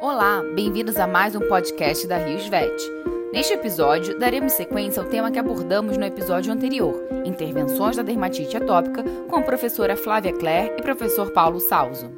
Olá, bem-vindos a mais um podcast da Rios Vet. Neste episódio, daremos sequência ao tema que abordamos no episódio anterior, intervenções da dermatite atópica, com a professora Flávia Clare e professor Paulo Salzo.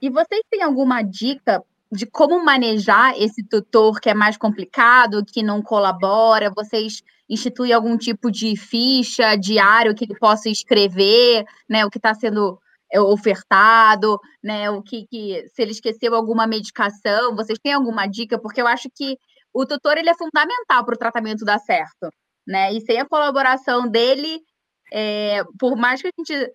E vocês têm alguma dica de como manejar esse tutor que é mais complicado, que não colabora? Vocês instituem algum tipo de ficha, diário que ele possa escrever, né? O que está sendo ofertado, né? O que, que, se ele esqueceu alguma medicação, vocês têm alguma dica? Porque eu acho que o tutor ele é fundamental para o tratamento dar certo, né? E sem a colaboração dele, é, por mais que a gente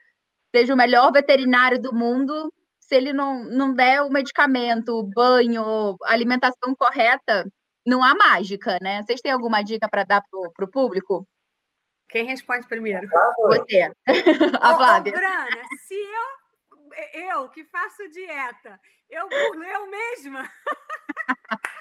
seja o melhor veterinário do mundo, se ele não, não der o medicamento, o banho, alimentação correta, não há mágica, né? Vocês têm alguma dica para dar para o público? Quem responde primeiro? Você. A Flávia. Ô, Brana, se eu, eu que faço dieta, eu burlo eu mesma.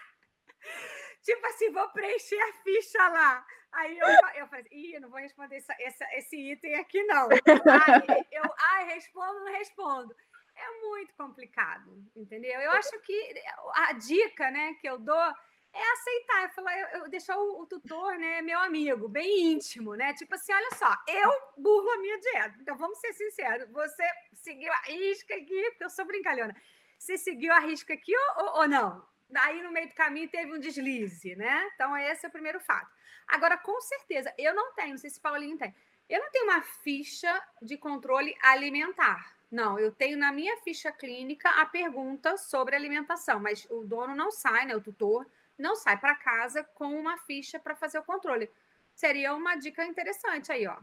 tipo assim, vou preencher a ficha lá. Aí eu, eu falei, ih, não vou responder essa, essa, esse item aqui, não. Aí eu, ai, respondo, não respondo. É muito complicado, entendeu? Eu acho que a dica, né, que eu dou é aceitar, eu falar, eu, eu deixar o, o, tutor, né, meu amigo, bem íntimo, né? Tipo assim, olha só, eu burro a minha dieta. Então vamos ser sinceros, você seguiu a risca aqui, porque eu sou brincalhona. Você seguiu a risca aqui ou, ou, ou não? Daí no meio do caminho teve um deslize, né? Então esse é o primeiro fato. Agora, com certeza, eu não tenho, não sei se Paulinho tem. Eu não tenho uma ficha de controle alimentar. Não, eu tenho na minha ficha clínica a pergunta sobre alimentação, mas o dono não sai, né? O tutor não sai para casa com uma ficha para fazer o controle. Seria uma dica interessante aí, ó.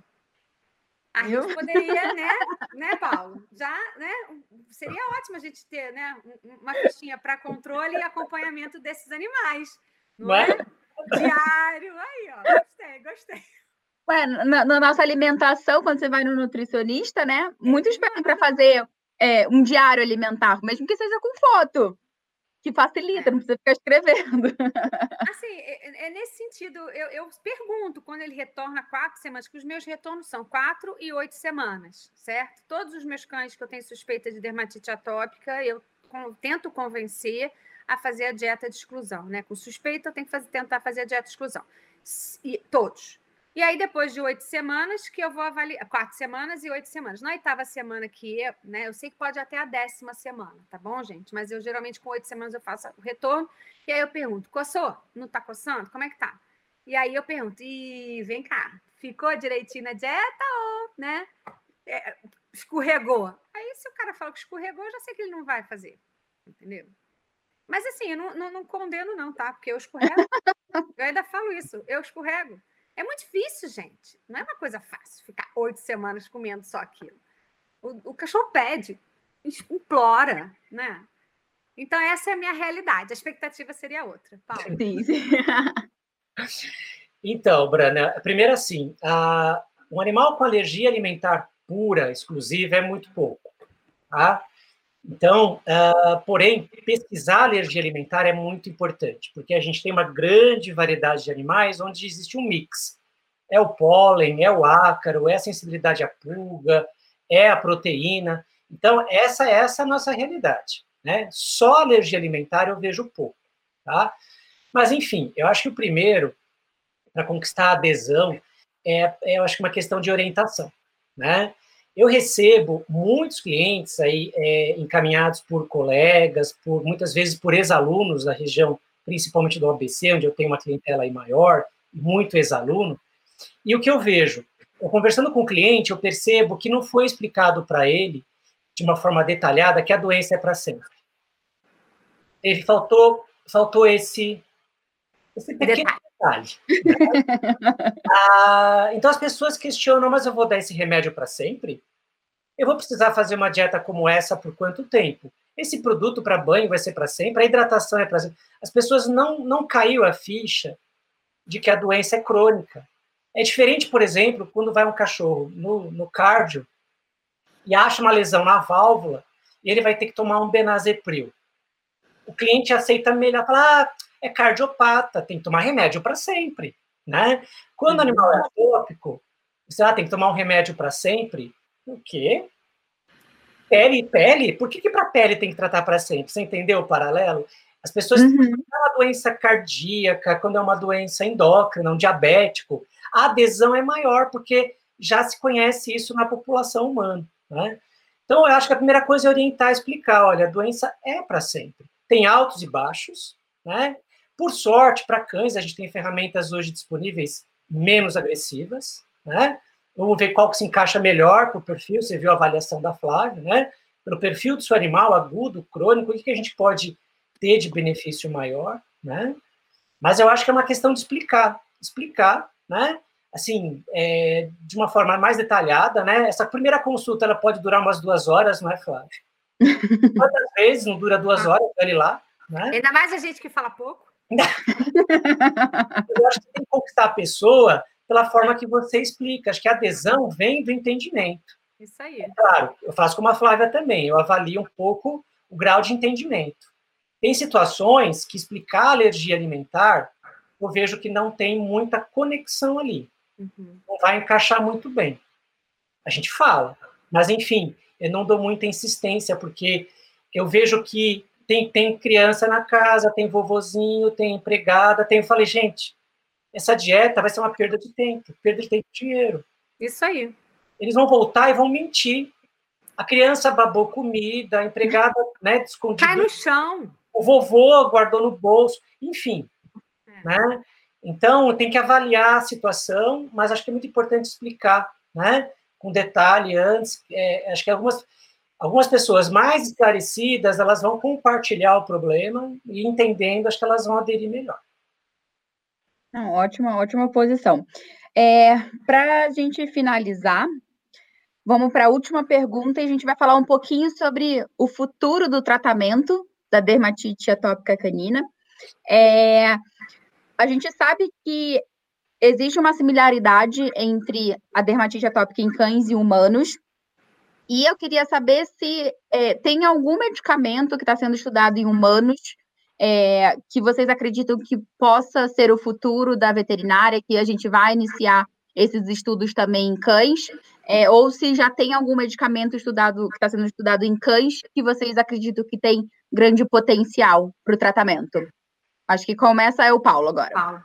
A gente eu? poderia, né, né, Paulo? Já, né? Seria ótimo a gente ter, né, uma fichinha para controle e acompanhamento desses animais, não é? Diário, aí, ó. Gostei, gostei. Ué, na, na, nossa alimentação, quando você vai no nutricionista, né? Muitos pedem para fazer é, um diário alimentar, mesmo que seja com foto que facilita, não precisa ficar escrevendo. Assim, é, é, é nesse sentido, eu, eu, pergunto quando ele retorna quatro semanas, que os meus retornos são quatro e oito semanas, certo? Todos os meus cães que eu tenho suspeita de dermatite atópica, eu com, tento convencer a fazer a dieta de exclusão, né? Com suspeita, eu tenho que fazer, tentar fazer a dieta de exclusão. E, todos. E aí, depois de oito semanas, que eu vou avaliar. Quatro semanas e oito semanas. Na oitava semana que, né? Eu sei que pode até a décima semana, tá bom, gente? Mas eu geralmente com oito semanas eu faço o retorno. E aí eu pergunto: coçou? Não tá coçando? Como é que tá? E aí eu pergunto: e vem cá, ficou direitinho na dieta ou, né? É, escorregou. Aí, se o cara fala que escorregou, eu já sei que ele não vai fazer. Entendeu? Mas assim, eu não, não, não condeno, não, tá? Porque eu escorrego. eu ainda falo isso, eu escorrego. É muito difícil, gente. Não é uma coisa fácil ficar oito semanas comendo só aquilo. O, o cachorro pede, implora, né? Então, essa é a minha realidade. A expectativa seria outra. Paulo. Então, Brana, primeiro assim, a, um animal com alergia alimentar pura, exclusiva, é muito pouco. Tá? Então, uh, porém, pesquisar alergia alimentar é muito importante, porque a gente tem uma grande variedade de animais onde existe um mix. É o pólen, é o ácaro, é a sensibilidade à pulga, é a proteína. Então, essa, essa é a nossa realidade. Né? Só alergia alimentar eu vejo pouco. Tá? Mas, enfim, eu acho que o primeiro, para conquistar a adesão, é, é, eu acho que uma questão de orientação. Né? Eu recebo muitos clientes aí é, encaminhados por colegas, por muitas vezes por ex-alunos da região, principalmente do ABC, onde eu tenho uma clientela aí maior, muito ex-aluno. E o que eu vejo, eu conversando com o cliente, eu percebo que não foi explicado para ele de uma forma detalhada que a doença é para sempre. Ele faltou, faltou esse, esse pequeno detalhe. ah, então as pessoas questionam, mas eu vou dar esse remédio para sempre? Eu vou precisar fazer uma dieta como essa por quanto tempo? Esse produto para banho vai ser para sempre? A hidratação é para sempre? As pessoas não, não caiu a ficha de que a doença é crônica. É diferente, por exemplo, quando vai um cachorro no, no cardio e acha uma lesão na válvula e ele vai ter que tomar um benazepril. O cliente aceita melhor, fala, ah, é cardiopata, tem que tomar remédio para sempre, né? Quando o uhum. animal é atópico, você ah, tem que tomar um remédio para sempre. O quê? pele, pele, por que, que para pele tem que tratar para sempre? Você entendeu o paralelo? As pessoas, uhum. é uma doença cardíaca, quando é uma doença endócrina, um diabético, a adesão é maior, porque já se conhece isso na população humana. Né? Então, eu acho que a primeira coisa é orientar, explicar: olha, a doença é para sempre. Tem altos e baixos, né? Por sorte, para cães, a gente tem ferramentas hoje disponíveis menos agressivas, né? Vamos ver qual que se encaixa melhor para o perfil. Você viu a avaliação da Flávia, né? Pelo perfil do seu animal, agudo, crônico, o que a gente pode ter de benefício maior, né? Mas eu acho que é uma questão de explicar, explicar, né? Assim, é, de uma forma mais detalhada, né? Essa primeira consulta ela pode durar umas duas horas, não é, Flávia? Quantas vezes não dura duas horas, ele lá, né? Ainda mais a gente que fala pouco. eu acho que tem que conquistar a pessoa pela forma que você explica. Acho que a adesão vem do entendimento. Isso aí. É claro, eu faço como a Flávia também, eu avalio um pouco o grau de entendimento. Tem situações que explicar alergia alimentar, eu vejo que não tem muita conexão ali. Uhum. Não vai encaixar muito bem. A gente fala, mas enfim, eu não dou muita insistência, porque eu vejo que tem, tem criança na casa, tem vovozinho, tem empregada, tem. Eu falei, gente, essa dieta vai ser uma perda de tempo, perda de tempo e dinheiro. Isso aí. Eles vão voltar e vão mentir. A criança babou comida, a empregada, né, escondida. Cai no chão. O vovô guardou no bolso, enfim, é. né? Então, tem que avaliar a situação, mas acho que é muito importante explicar, né, com detalhe antes. É, acho que algumas algumas pessoas mais esclarecidas, elas vão compartilhar o problema e entendendo, acho que elas vão aderir melhor. Não, ótima, ótima posição. É, para a gente finalizar, vamos para a última pergunta e a gente vai falar um pouquinho sobre o futuro do tratamento da dermatite atópica canina. É, a gente sabe que existe uma similaridade entre a dermatite atópica em cães e humanos, e eu queria saber se é, tem algum medicamento que está sendo estudado em humanos é, que vocês acreditam que possa ser o futuro da veterinária, que a gente vai iniciar esses estudos também em cães, é, ou se já tem algum medicamento estudado que está sendo estudado em cães que vocês acreditam que tem grande potencial para o tratamento. Acho que começa é o Paulo agora. Paulo.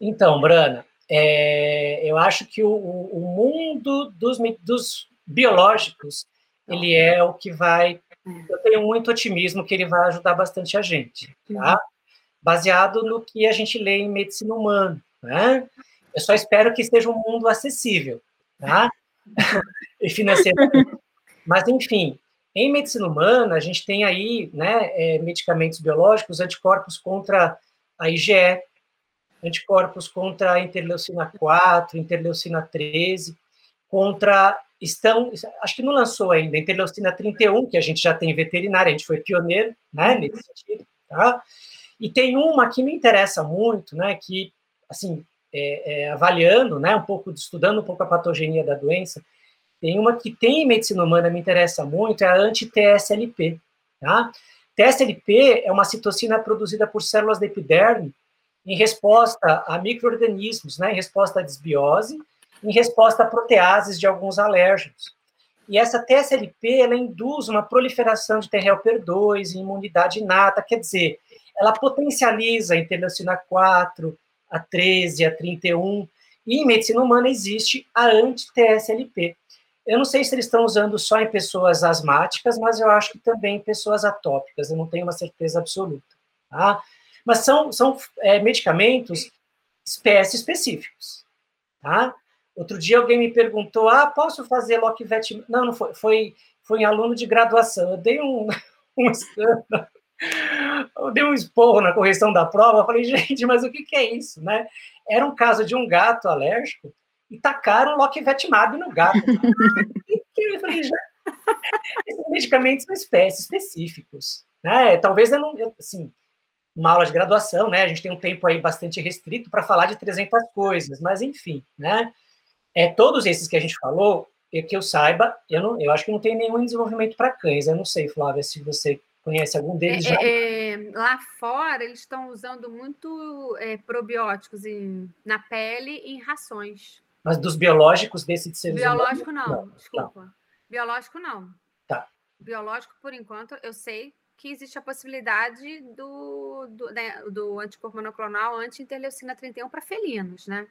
Então, Brana, é, eu acho que o, o mundo dos, dos biológicos ele é o que vai eu tenho muito otimismo que ele vai ajudar bastante a gente, tá? Baseado no que a gente lê em medicina humana, né? Eu só espero que seja um mundo acessível, tá? e financeiramente. Mas, enfim, em medicina humana, a gente tem aí, né, é, medicamentos biológicos, anticorpos contra a IgE, anticorpos contra a interleucina 4, interleucina 13, contra estão, acho que não lançou ainda, interleucina 31, que a gente já tem veterinária, a gente foi pioneiro, né, nesse sentido, tá? E tem uma que me interessa muito, né, que, assim, é, é, avaliando, né, um pouco, estudando um pouco a patogenia da doença, tem uma que tem em medicina humana, me interessa muito, é a anti-TSLP, tá? TSLP é uma citocina produzida por células da epiderme em resposta a micro-organismos, né, em resposta à desbiose, em resposta a proteases de alguns alérgenos. E essa TSLP, ela induz uma proliferação de T-helper 2 e imunidade inata, quer dizer, ela potencializa a interleucina 4, a 13, a 31, e em medicina humana existe a anti-TSLP. Eu não sei se eles estão usando só em pessoas asmáticas, mas eu acho que também em pessoas atópicas, eu não tenho uma certeza absoluta. Tá? Mas são, são é, medicamentos espécie específicos. Tá? Outro dia alguém me perguntou: ah, posso fazer Lockvet? Não, não foi, foi, foi em aluno de graduação. Eu dei um, um escândalo, eu dei um esporro na correção da prova. Eu falei, gente, mas o que, que é isso, né? Era um caso de um gato alérgico e tacaram Lockvetimab no gato. eu falei, já, esses medicamentos são espécies específicos, né? Talvez eu não, assim, uma aula de graduação, né? A gente tem um tempo aí bastante restrito para falar de 300 coisas, mas enfim, né? É, todos esses que a gente falou, é que eu saiba, eu, não, eu acho que não tem nenhum desenvolvimento para cães. Eu não sei, Flávia, se você conhece algum deles é, já. É, é lá fora, eles estão usando muito é, probióticos em, na pele e em rações. Mas dos biológicos desse de seres Biológico humanos? não, não, desculpa. Não. Biológico não. Tá. biológico, por enquanto, eu sei que existe a possibilidade do, do, né, do anticorpo monoclonal anti-interleucina 31 para felinos, né?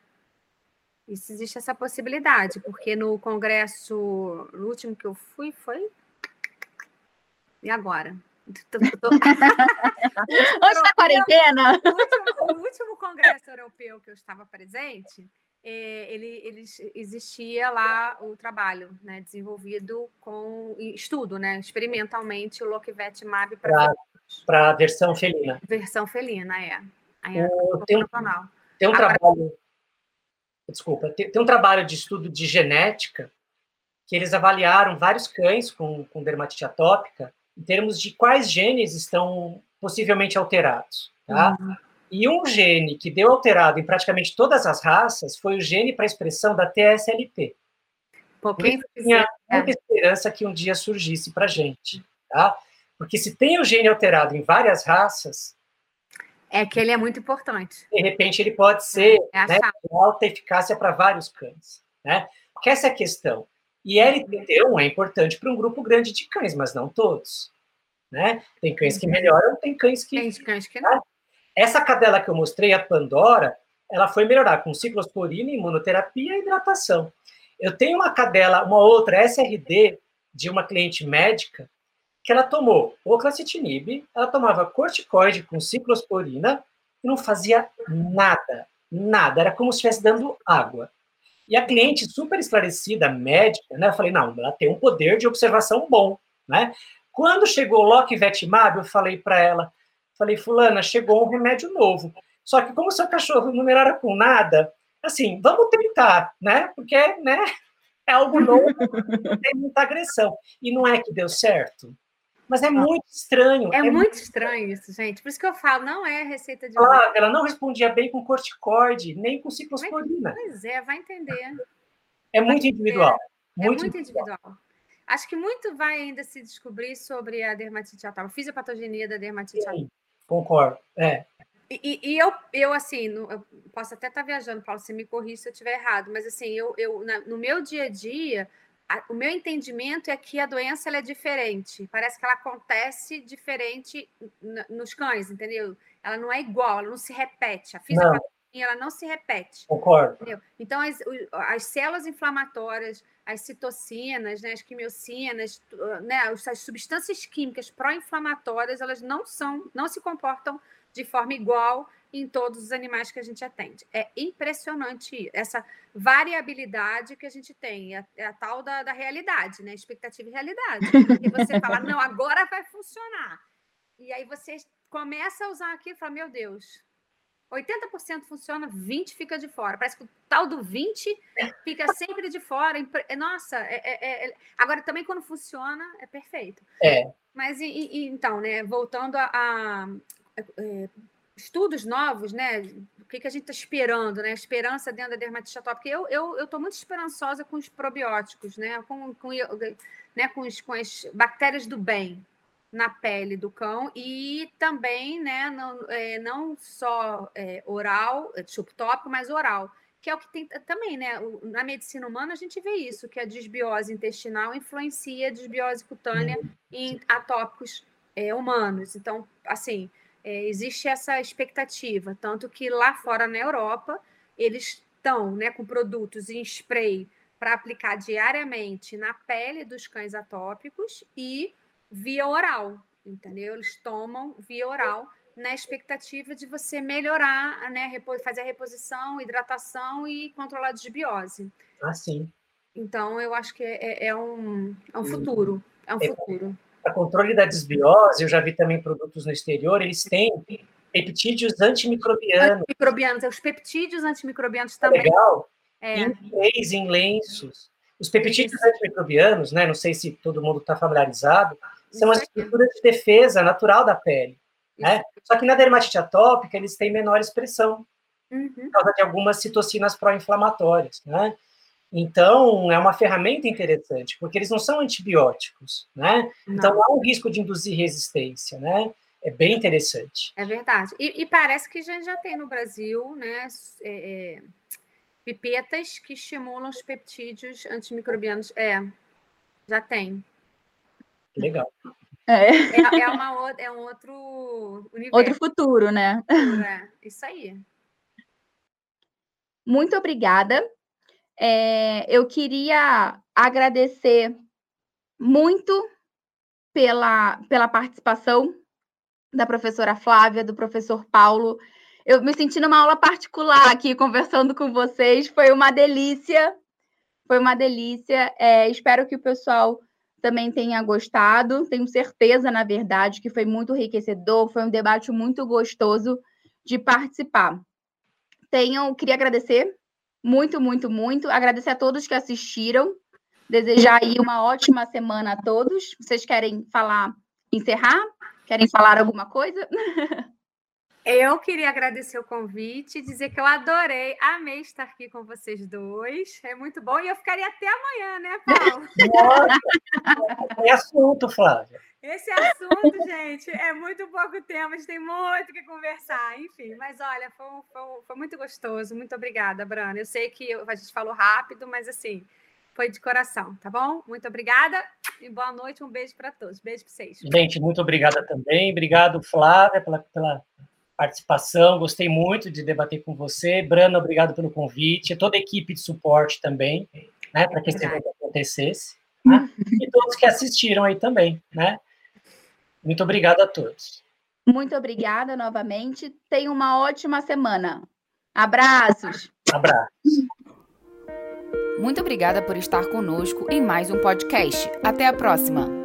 Isso existe essa possibilidade, porque no congresso, no último que eu fui, foi. E agora? Antes da quarentena? O último, o último congresso europeu que eu estava presente, é, ele, ele, existia lá o trabalho né, desenvolvido com estudo, né, experimentalmente, o Lokivetimab para a versão felina. Versão felina, é. é o, tem, um, tem um Agora, trabalho desculpa, tem, tem, um trabalho de estudo de genética que eles avaliaram vários cães com, com dermatite atópica em termos de quais genes estão possivelmente alterados, tá? Uhum. E um gene que deu alterado em praticamente todas as raças foi o gene para expressão da TSLP. Pouquinho tinha muita esperança que um dia surgisse para gente, tá? Porque se tem o gene alterado em várias raças, é que ele é muito importante. De repente, ele pode ser é né, de alta eficácia para vários cães. Né? Porque essa é a questão. E LT1 é importante para um grupo grande de cães, mas não todos. Né? Tem cães que melhoram, tem cães que. Tem cães que não. Essa cadela que eu mostrei, a Pandora, ela foi melhorar com ciclosporina, imunoterapia e hidratação. Eu tenho uma cadela, uma outra SRD de uma cliente médica, que ela tomou oclacitinib, ela tomava corticoide com ciclosporina e não fazia nada, nada, era como se estivesse dando água. E a cliente super esclarecida, médica, né, eu falei, não, ela tem um poder de observação bom, né? Quando chegou o Lockvetimab, eu falei para ela, falei, fulana, chegou um remédio novo. Só que como seu cachorro não melhora com nada, assim, vamos tentar, né? Porque, né, é algo novo, tem muita agressão. E não é que deu certo. Mas é muito estranho. É, é muito estranho isso, gente. Por isso que eu falo, não é receita de. Ela, ela não respondia bem com corticoide, nem com ciclosporina. Pois é, vai entender. É muito individual. É muito, muito individual. individual. Acho que muito vai ainda se descobrir sobre a dermatite atópica, fisiopatogenia da dermatite atópica. Concordo, é. E, e, eu, eu, assim, eu posso até estar viajando, Paulo, você me corrija se eu estiver errado, mas, assim, eu, eu na, no meu dia a dia, o meu entendimento é que a doença é diferente. Parece que ela acontece diferente nos cães, entendeu? Ela não é igual, ela não se repete. A fisiopatologia ela não se repete. Concordo. Entendeu? Então, as, as células inflamatórias, as citocinas, né, as quimiocinas, né, as substâncias químicas pró-inflamatórias, elas não são, não se comportam de forma igual em todos os animais que a gente atende. É impressionante essa variabilidade que a gente tem, é, é a tal da, da realidade, né? Expectativa e realidade. E você fala, não, agora vai funcionar. E aí você começa a usar aquilo e fala, meu Deus, 80% funciona, 20% fica de fora. Parece que o tal do 20% fica sempre de fora. Nossa, é, é, é... agora também quando funciona, é perfeito. É. Mas e, e, então, né, voltando a, a é, estudos novos, né? O que, que a gente está esperando, né? Esperança dentro da dermatite atópica. Eu estou eu, eu muito esperançosa com os probióticos, né? Com, com, né? com, os, com as bactérias do bem na pele do cão e também, né? Não, é, não só é, oral, é, subtópico, mas oral. Que é o que tem também, né? Na medicina humana a gente vê isso, que a desbiose intestinal influencia a desbiose cutânea em atópicos é, humanos. Então, assim, é, existe essa expectativa, tanto que lá fora na Europa eles estão né, com produtos em spray para aplicar diariamente na pele dos cães atópicos e via oral, entendeu? Eles tomam via oral na expectativa de você melhorar, né, fazer a reposição, hidratação e controlar a desbiose. Ah, sim. Então, eu acho que é, é um, é um futuro. É um é, futuro para controle da desbiose, eu já vi também produtos no exterior, eles têm peptídeos antimicrobianos. Antimicrobianos, os peptídeos antimicrobianos também. Legal. É. Em inglês, em lenços. Os peptídeos antimicrobianos, né, não sei se todo mundo está familiarizado, são as estruturas de defesa natural da pele. Né? Só que na dermatite atópica, eles têm menor expressão, uhum. por causa de algumas citocinas pró-inflamatórias. Né? Então, é uma ferramenta interessante, porque eles não são antibióticos, né? Não. Então, há um risco de induzir resistência, né? É bem interessante. É verdade. E, e parece que já, já tem no Brasil, né? É, é, pipetas que estimulam os peptídeos antimicrobianos. É, já tem. legal. É. É, é, uma, é um outro universo. Outro futuro, né? É, isso aí. Muito obrigada. É, eu queria agradecer muito pela, pela participação da professora Flávia, do professor Paulo. Eu me senti numa aula particular aqui, conversando com vocês. Foi uma delícia. Foi uma delícia. É, espero que o pessoal também tenha gostado. Tenho certeza, na verdade, que foi muito enriquecedor. Foi um debate muito gostoso de participar. Tenham, queria agradecer muito, muito, muito. Agradecer a todos que assistiram. Desejar aí uma ótima semana a todos. Vocês querem falar, encerrar? Querem falar alguma coisa? Eu queria agradecer o convite, dizer que eu adorei, amei estar aqui com vocês dois. É muito bom. E eu ficaria até amanhã, né, Paulo? Nossa, é assunto, Flávia. Esse assunto, gente, é muito pouco tempo, a gente tem muito que conversar, enfim. Mas olha, foi, foi, foi muito gostoso. Muito obrigada, Brana. Eu sei que a gente falou rápido, mas assim, foi de coração, tá bom? Muito obrigada e boa noite. Um beijo para todos. Beijo para vocês. Gente, muito obrigada também. Obrigado, Flávia, pela, pela participação. Gostei muito de debater com você. Brana, obrigado pelo convite. Toda a equipe de suporte também, né, para que esse evento acontecesse. Né? E todos que assistiram aí também, né? Muito obrigado a todos. Muito obrigada novamente. Tenha uma ótima semana. Abraços. Abraços. Muito obrigada por estar conosco em mais um podcast. Até a próxima!